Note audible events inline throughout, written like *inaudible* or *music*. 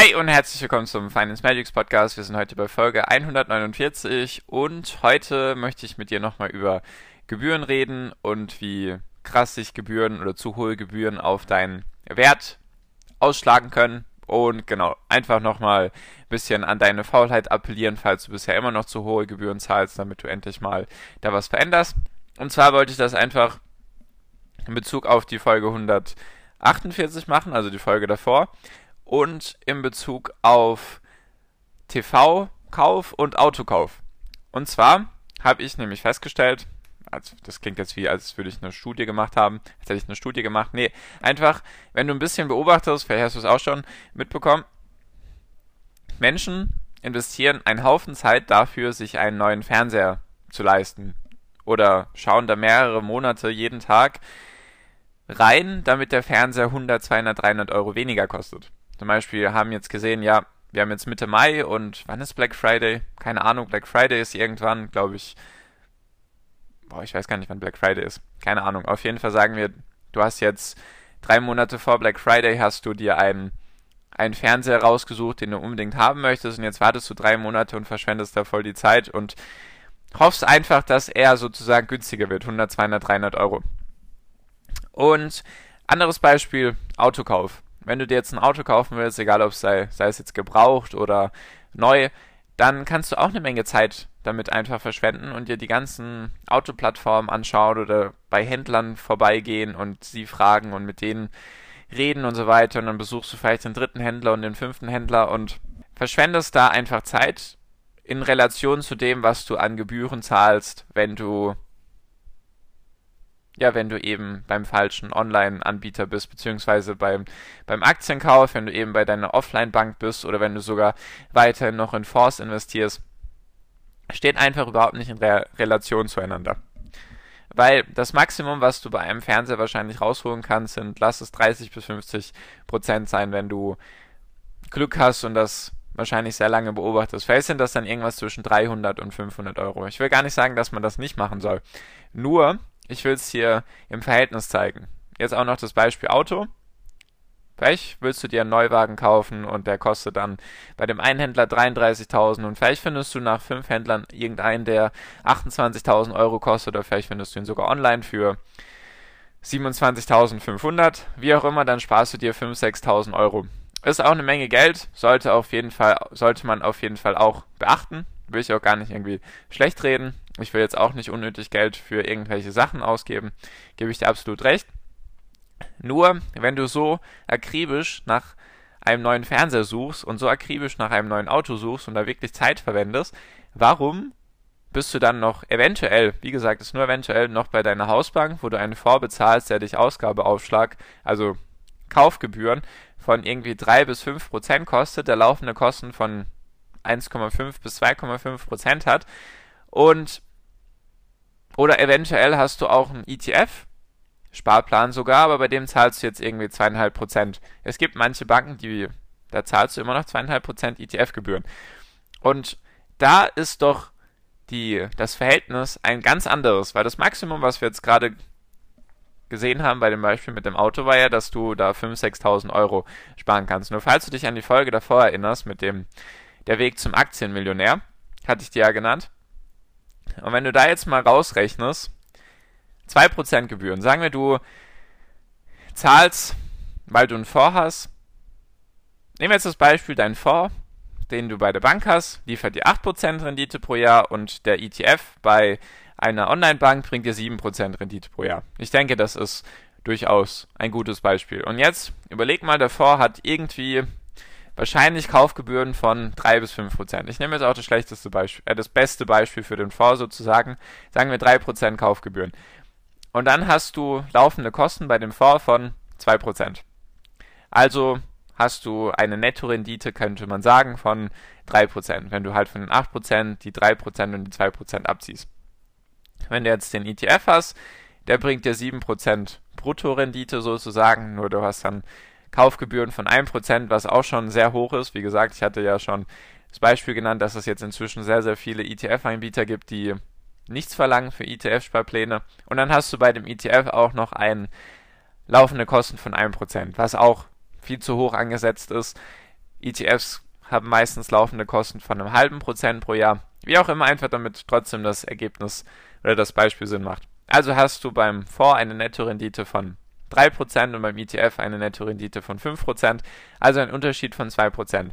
Hi und herzlich willkommen zum Finance Magics Podcast. Wir sind heute bei Folge 149 und heute möchte ich mit dir nochmal über Gebühren reden und wie krass sich Gebühren oder zu hohe Gebühren auf deinen Wert ausschlagen können. Und genau, einfach nochmal ein bisschen an deine Faulheit appellieren, falls du bisher immer noch zu hohe Gebühren zahlst, damit du endlich mal da was veränderst. Und zwar wollte ich das einfach in Bezug auf die Folge 148 machen, also die Folge davor und in Bezug auf TV-Kauf und Autokauf. Und zwar habe ich nämlich festgestellt, also das klingt jetzt wie, als würde ich eine Studie gemacht haben, als hätte ich eine Studie gemacht. Nee, einfach, wenn du ein bisschen beobachtest, vielleicht hast du es auch schon mitbekommen, Menschen investieren einen Haufen Zeit dafür, sich einen neuen Fernseher zu leisten. Oder schauen da mehrere Monate jeden Tag rein, damit der Fernseher 100, 200, 300 Euro weniger kostet. Zum Beispiel haben jetzt gesehen, ja, wir haben jetzt Mitte Mai und wann ist Black Friday? Keine Ahnung, Black Friday ist irgendwann, glaube ich. Boah, ich weiß gar nicht, wann Black Friday ist. Keine Ahnung. Auf jeden Fall sagen wir, du hast jetzt drei Monate vor Black Friday hast du dir einen, einen Fernseher rausgesucht, den du unbedingt haben möchtest und jetzt wartest du drei Monate und verschwendest da voll die Zeit und hoffst einfach, dass er sozusagen günstiger wird. 100, 200, 300 Euro. Und anderes Beispiel, Autokauf wenn du dir jetzt ein Auto kaufen willst, egal ob es sei, sei es jetzt gebraucht oder neu, dann kannst du auch eine Menge Zeit damit einfach verschwenden und dir die ganzen Autoplattformen anschauen oder bei Händlern vorbeigehen und sie fragen und mit denen reden und so weiter. Und dann besuchst du vielleicht den dritten Händler und den fünften Händler und verschwendest da einfach Zeit in Relation zu dem, was du an Gebühren zahlst, wenn du ja, wenn du eben beim falschen Online-Anbieter bist, beziehungsweise beim, beim Aktienkauf, wenn du eben bei deiner Offline-Bank bist oder wenn du sogar weiterhin noch in Fonds investierst, steht einfach überhaupt nicht in Re Relation zueinander. Weil das Maximum, was du bei einem Fernseher wahrscheinlich rausholen kannst, sind, lass es 30 bis 50 Prozent sein, wenn du Glück hast und das wahrscheinlich sehr lange beobachtest. Vielleicht sind das dann irgendwas zwischen 300 und 500 Euro. Ich will gar nicht sagen, dass man das nicht machen soll. Nur, ich will es hier im Verhältnis zeigen. Jetzt auch noch das Beispiel Auto. Vielleicht willst du dir einen Neuwagen kaufen und der kostet dann bei dem einen Händler 33.000 und vielleicht findest du nach fünf Händlern irgendeinen, der 28.000 Euro kostet oder vielleicht findest du ihn sogar online für 27.500. Wie auch immer, dann sparst du dir 5.000, 6.000 Euro. Ist auch eine Menge Geld, sollte auf jeden Fall, sollte man auf jeden Fall auch beachten. Will ich auch gar nicht irgendwie schlecht reden. Ich will jetzt auch nicht unnötig Geld für irgendwelche Sachen ausgeben, gebe ich dir absolut recht. Nur, wenn du so akribisch nach einem neuen Fernseher suchst und so akribisch nach einem neuen Auto suchst und da wirklich Zeit verwendest, warum bist du dann noch eventuell, wie gesagt, ist nur eventuell noch bei deiner Hausbank, wo du einen Fonds bezahlst, der dich Ausgabeaufschlag, also Kaufgebühren von irgendwie 3 bis 5 Prozent kostet, der laufende Kosten von 1,5 bis 2,5 Prozent hat und oder eventuell hast du auch einen ETF, Sparplan sogar, aber bei dem zahlst du jetzt irgendwie zweieinhalb Prozent. Es gibt manche Banken, die, da zahlst du immer noch zweieinhalb Prozent ETF-Gebühren. Und da ist doch die, das Verhältnis ein ganz anderes, weil das Maximum, was wir jetzt gerade gesehen haben bei dem Beispiel mit dem Auto, war ja, dass du da 5.000, 6.000 Euro sparen kannst. Nur falls du dich an die Folge davor erinnerst mit dem Der Weg zum Aktienmillionär, hatte ich dir ja genannt, und wenn du da jetzt mal rausrechnest, 2% Gebühren. Sagen wir, du zahlst, weil du einen Fonds hast. Nehmen wir jetzt das Beispiel, dein Fonds, den du bei der Bank hast, liefert dir 8% Rendite pro Jahr und der ETF bei einer Online-Bank bringt dir 7% Rendite pro Jahr. Ich denke, das ist durchaus ein gutes Beispiel. Und jetzt überleg mal, der Fonds hat irgendwie wahrscheinlich Kaufgebühren von 3 bis 5 Prozent. Ich nehme jetzt auch das schlechteste Beispiel, äh, das beste Beispiel für den Fonds sozusagen. Sagen wir 3 Prozent Kaufgebühren. Und dann hast du laufende Kosten bei dem Fonds von 2 Prozent. Also hast du eine Nettorendite, könnte man sagen, von 3%, wenn du halt von den 8% die 3% und die 2% abziehst. Wenn du jetzt den ETF hast, der bringt dir 7% Bruttorendite sozusagen, nur du hast dann Kaufgebühren von 1%, was auch schon sehr hoch ist. Wie gesagt, ich hatte ja schon das Beispiel genannt, dass es jetzt inzwischen sehr, sehr viele ETF-Anbieter gibt, die nichts verlangen für ETF-Sparpläne. Und dann hast du bei dem ETF auch noch ein laufende Kosten von 1%, was auch viel zu hoch angesetzt ist. ETFs haben meistens laufende Kosten von einem halben Prozent pro Jahr. Wie auch immer, einfach damit trotzdem das Ergebnis oder das Beispiel Sinn macht. Also hast du beim Fonds eine Nettorendite von 3% und beim ETF eine Nettorendite von 5%, also ein Unterschied von 2%.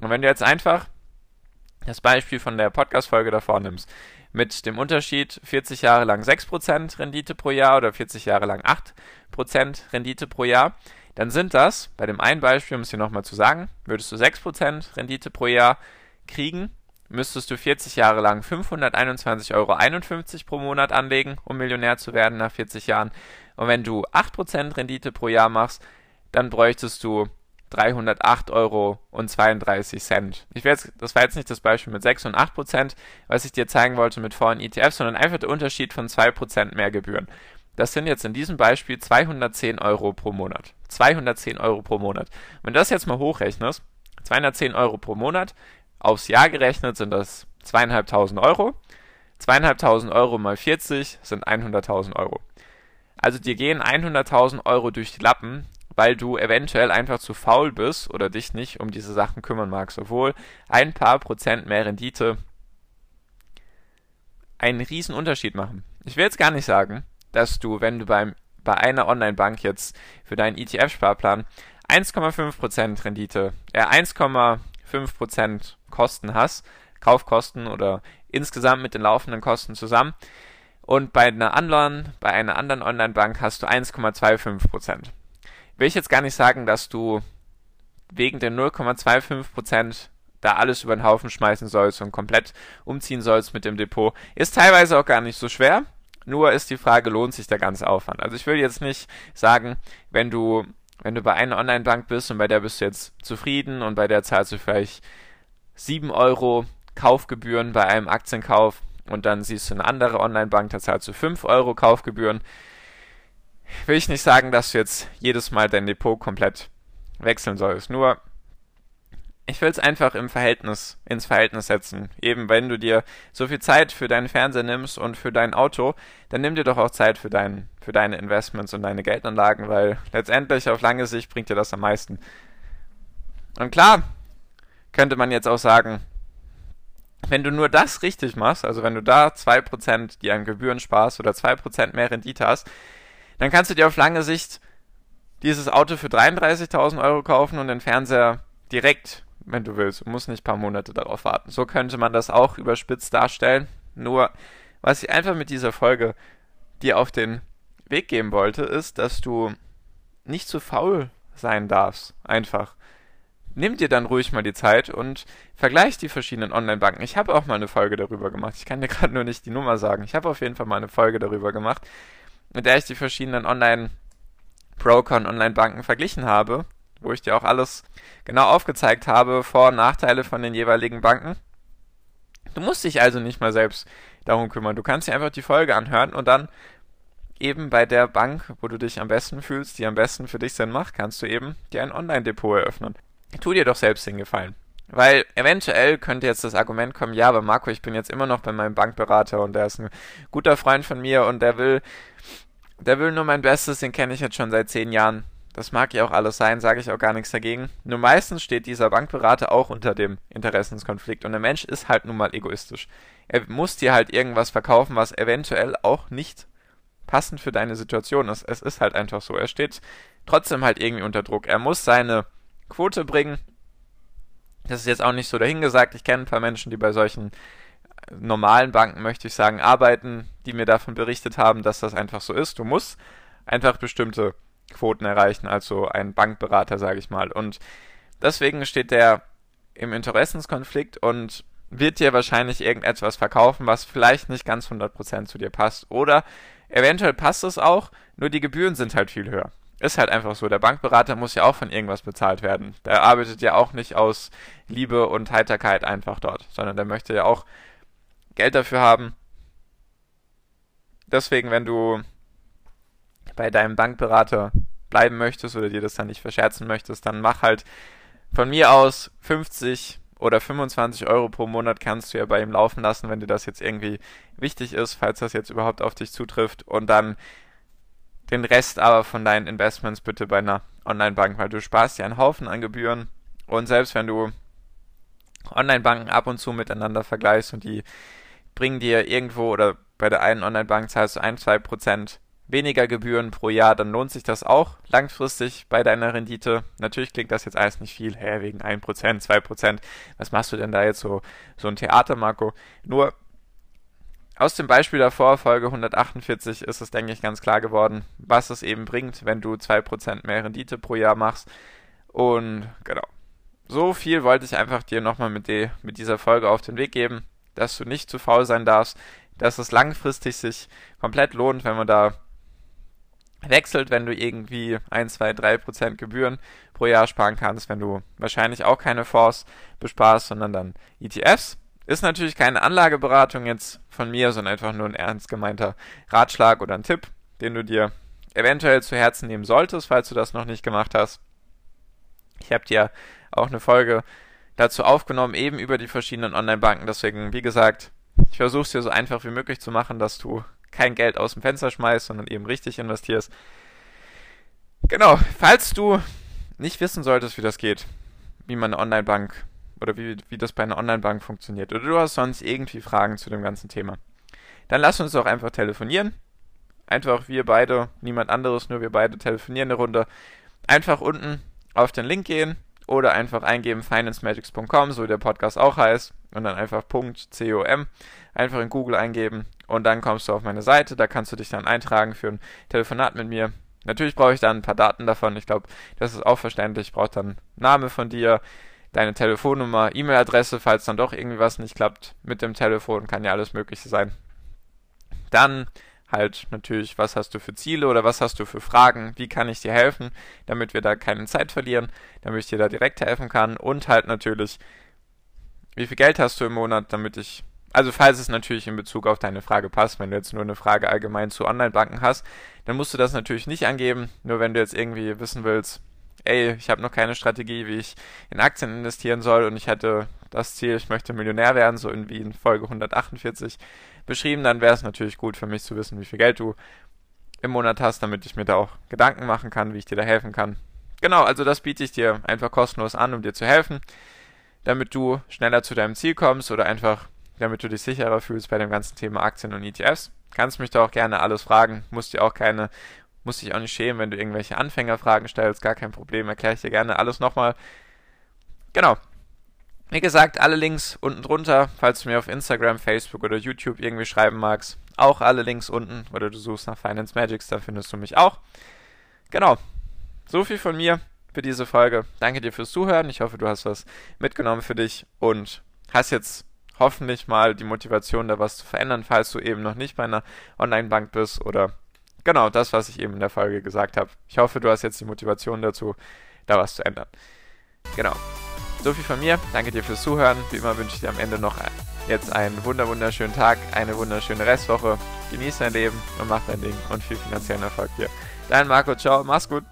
Und wenn du jetzt einfach das Beispiel von der Podcast-Folge davor nimmst, mit dem Unterschied 40 Jahre lang 6% Rendite pro Jahr oder 40 Jahre lang 8% Rendite pro Jahr, dann sind das, bei dem einen Beispiel, um es hier nochmal zu sagen, würdest du 6% Rendite pro Jahr kriegen, müsstest du 40 Jahre lang 521,51 Euro pro Monat anlegen, um Millionär zu werden nach 40 Jahren. Und wenn du 8% Rendite pro Jahr machst, dann bräuchtest du 308 Euro und 32 Cent. Das war jetzt nicht das Beispiel mit 6 und 8 Prozent, was ich dir zeigen wollte mit Fonds ETFs, sondern einfach der Unterschied von 2 Prozent mehr Gebühren. Das sind jetzt in diesem Beispiel 210 Euro pro Monat. 210 Euro pro Monat. Wenn du das jetzt mal hochrechnest, 210 Euro pro Monat, aufs Jahr gerechnet sind das zweieinhalbtausend Euro. Zweieinhalbtausend Euro mal 40 sind 100.000 Euro. Also dir gehen 100.000 Euro durch die Lappen, weil du eventuell einfach zu faul bist oder dich nicht um diese Sachen kümmern magst, obwohl ein paar Prozent mehr Rendite einen riesen Unterschied machen. Ich will jetzt gar nicht sagen, dass du, wenn du beim, bei einer Online-Bank jetzt für deinen ETF-Sparplan 1,5% Rendite, äh 1,5% Kosten hast, Kaufkosten oder insgesamt mit den laufenden Kosten zusammen, und bei einer anderen, bei einer anderen Online-Bank hast du 1,25% will ich jetzt gar nicht sagen, dass du wegen der 0,25% da alles über den Haufen schmeißen sollst und komplett umziehen sollst mit dem Depot. Ist teilweise auch gar nicht so schwer. Nur ist die Frage, lohnt sich der ganze Aufwand? Also ich will jetzt nicht sagen, wenn du, wenn du bei einer Online-Bank bist und bei der bist du jetzt zufrieden und bei der zahlst du vielleicht 7 Euro Kaufgebühren bei einem Aktienkauf und dann siehst du eine andere Online-Bank, da zahlst du 5 Euro Kaufgebühren will ich nicht sagen, dass du jetzt jedes Mal dein Depot komplett wechseln sollst. Nur, ich will es einfach im Verhältnis, ins Verhältnis setzen. Eben, wenn du dir so viel Zeit für deinen Fernseher nimmst und für dein Auto, dann nimm dir doch auch Zeit für, dein, für deine Investments und deine Geldanlagen, weil letztendlich auf lange Sicht bringt dir das am meisten. Und klar, könnte man jetzt auch sagen, wenn du nur das richtig machst, also wenn du da 2% die an Gebühren sparst oder 2% mehr Rendite hast, dann kannst du dir auf lange Sicht dieses Auto für 33.000 Euro kaufen und den Fernseher direkt, wenn du willst. Du musst nicht ein paar Monate darauf warten. So könnte man das auch überspitzt darstellen. Nur, was ich einfach mit dieser Folge dir auf den Weg geben wollte, ist, dass du nicht zu faul sein darfst. Einfach. Nimm dir dann ruhig mal die Zeit und vergleich die verschiedenen Online-Banken. Ich habe auch mal eine Folge darüber gemacht. Ich kann dir *laughs* gerade nur nicht die Nummer sagen. Ich habe auf jeden Fall mal eine Folge darüber gemacht mit der ich die verschiedenen Online-Broker und Online-Banken verglichen habe, wo ich dir auch alles genau aufgezeigt habe, Vor- und Nachteile von den jeweiligen Banken. Du musst dich also nicht mal selbst darum kümmern. Du kannst dir einfach die Folge anhören und dann eben bei der Bank, wo du dich am besten fühlst, die am besten für dich Sinn macht, kannst du eben dir ein Online-Depot eröffnen. Tu dir doch selbst den Gefallen. Weil eventuell könnte jetzt das Argument kommen, ja, aber Marco, ich bin jetzt immer noch bei meinem Bankberater und der ist ein guter Freund von mir und der will, der will nur mein Bestes, den kenne ich jetzt schon seit zehn Jahren. Das mag ja auch alles sein, sage ich auch gar nichts dagegen. Nur meistens steht dieser Bankberater auch unter dem Interessenskonflikt und der Mensch ist halt nun mal egoistisch. Er muss dir halt irgendwas verkaufen, was eventuell auch nicht passend für deine Situation ist. Es ist halt einfach so. Er steht trotzdem halt irgendwie unter Druck. Er muss seine Quote bringen das ist jetzt auch nicht so dahingesagt. Ich kenne ein paar Menschen, die bei solchen normalen Banken, möchte ich sagen, arbeiten, die mir davon berichtet haben, dass das einfach so ist. Du musst einfach bestimmte Quoten erreichen, also ein Bankberater, sage ich mal. Und deswegen steht der im Interessenskonflikt und wird dir wahrscheinlich irgendetwas verkaufen, was vielleicht nicht ganz 100% zu dir passt. Oder eventuell passt es auch, nur die Gebühren sind halt viel höher. Ist halt einfach so. Der Bankberater muss ja auch von irgendwas bezahlt werden. Der arbeitet ja auch nicht aus Liebe und Heiterkeit einfach dort, sondern der möchte ja auch Geld dafür haben. Deswegen, wenn du bei deinem Bankberater bleiben möchtest oder dir das dann nicht verscherzen möchtest, dann mach halt von mir aus 50 oder 25 Euro pro Monat kannst du ja bei ihm laufen lassen, wenn dir das jetzt irgendwie wichtig ist, falls das jetzt überhaupt auf dich zutrifft. Und dann den Rest aber von deinen Investments bitte bei einer Online-Bank, weil du sparst ja einen Haufen an Gebühren. Und selbst wenn du Online-Banken ab und zu miteinander vergleichst und die bringen dir irgendwo oder bei der einen Online-Bank zahlst du ein, zwei Prozent weniger Gebühren pro Jahr, dann lohnt sich das auch langfristig bei deiner Rendite. Natürlich klingt das jetzt alles nicht viel, hä, wegen 1%, 2%, was machst du denn da jetzt so, so ein Theater, Marco? Nur aus dem Beispiel davor, Folge 148, ist es, denke ich, ganz klar geworden, was es eben bringt, wenn du 2% mehr Rendite pro Jahr machst. Und genau. So viel wollte ich einfach dir nochmal mit, die, mit dieser Folge auf den Weg geben, dass du nicht zu faul sein darfst, dass es langfristig sich komplett lohnt, wenn man da wechselt, wenn du irgendwie 1, 2, 3 Prozent Gebühren pro Jahr sparen kannst, wenn du wahrscheinlich auch keine Fonds besparst, sondern dann ETFs. Ist natürlich keine Anlageberatung jetzt von mir, sondern einfach nur ein ernst gemeinter Ratschlag oder ein Tipp, den du dir eventuell zu Herzen nehmen solltest, falls du das noch nicht gemacht hast. Ich habe dir auch eine Folge dazu aufgenommen, eben über die verschiedenen Online-Banken. Deswegen, wie gesagt, ich versuche es dir so einfach wie möglich zu machen, dass du kein Geld aus dem Fenster schmeißt, sondern eben richtig investierst. Genau, falls du nicht wissen solltest, wie das geht, wie man eine Online-Bank oder wie, wie das bei einer Online-Bank funktioniert, oder du hast sonst irgendwie Fragen zu dem ganzen Thema, dann lass uns doch einfach telefonieren. Einfach wir beide, niemand anderes, nur wir beide telefonieren eine Runde. Einfach unten auf den Link gehen oder einfach eingeben financemagics.com, so wie der Podcast auch heißt, und dann einfach .com einfach in Google eingeben und dann kommst du auf meine Seite, da kannst du dich dann eintragen für ein Telefonat mit mir. Natürlich brauche ich dann ein paar Daten davon, ich glaube, das ist auch verständlich. Ich brauche dann Name von dir, deine Telefonnummer, E-Mail-Adresse, falls dann doch irgendwie was nicht klappt mit dem Telefon, kann ja alles Mögliche sein. Dann halt natürlich, was hast du für Ziele oder was hast du für Fragen, wie kann ich dir helfen, damit wir da keine Zeit verlieren, damit ich dir da direkt helfen kann und halt natürlich, wie viel Geld hast du im Monat, damit ich also falls es natürlich in Bezug auf deine Frage passt, wenn du jetzt nur eine Frage allgemein zu Online-Banken hast, dann musst du das natürlich nicht angeben. Nur wenn du jetzt irgendwie wissen willst, ey, ich habe noch keine Strategie, wie ich in Aktien investieren soll und ich hätte das Ziel, ich möchte Millionär werden, so in, in Folge 148 beschrieben, dann wäre es natürlich gut für mich zu wissen, wie viel Geld du im Monat hast, damit ich mir da auch Gedanken machen kann, wie ich dir da helfen kann. Genau, also das biete ich dir einfach kostenlos an, um dir zu helfen, damit du schneller zu deinem Ziel kommst oder einfach damit du dich sicherer fühlst bei dem ganzen Thema Aktien und ETFs. Kannst mich da auch gerne alles fragen, musst dir auch keine, musst dich auch nicht schämen, wenn du irgendwelche Anfängerfragen stellst, gar kein Problem, erkläre ich dir gerne alles nochmal. Genau. Wie gesagt, alle Links unten drunter, falls du mir auf Instagram, Facebook oder YouTube irgendwie schreiben magst. Auch alle Links unten oder du suchst nach Finance Magics, da findest du mich auch. Genau. So viel von mir für diese Folge. Danke dir fürs Zuhören. Ich hoffe, du hast was mitgenommen für dich und hast jetzt hoffentlich mal die Motivation, da was zu verändern, falls du eben noch nicht bei einer Online-Bank bist oder genau das, was ich eben in der Folge gesagt habe. Ich hoffe, du hast jetzt die Motivation dazu, da was zu ändern. Genau. So viel von mir. Danke dir fürs Zuhören. Wie immer wünsche ich dir am Ende noch jetzt einen wunderschönen Tag, eine wunderschöne Restwoche. Genieß dein Leben und mach dein Ding und viel finanziellen Erfolg dir. Dein Marco, ciao, mach's gut.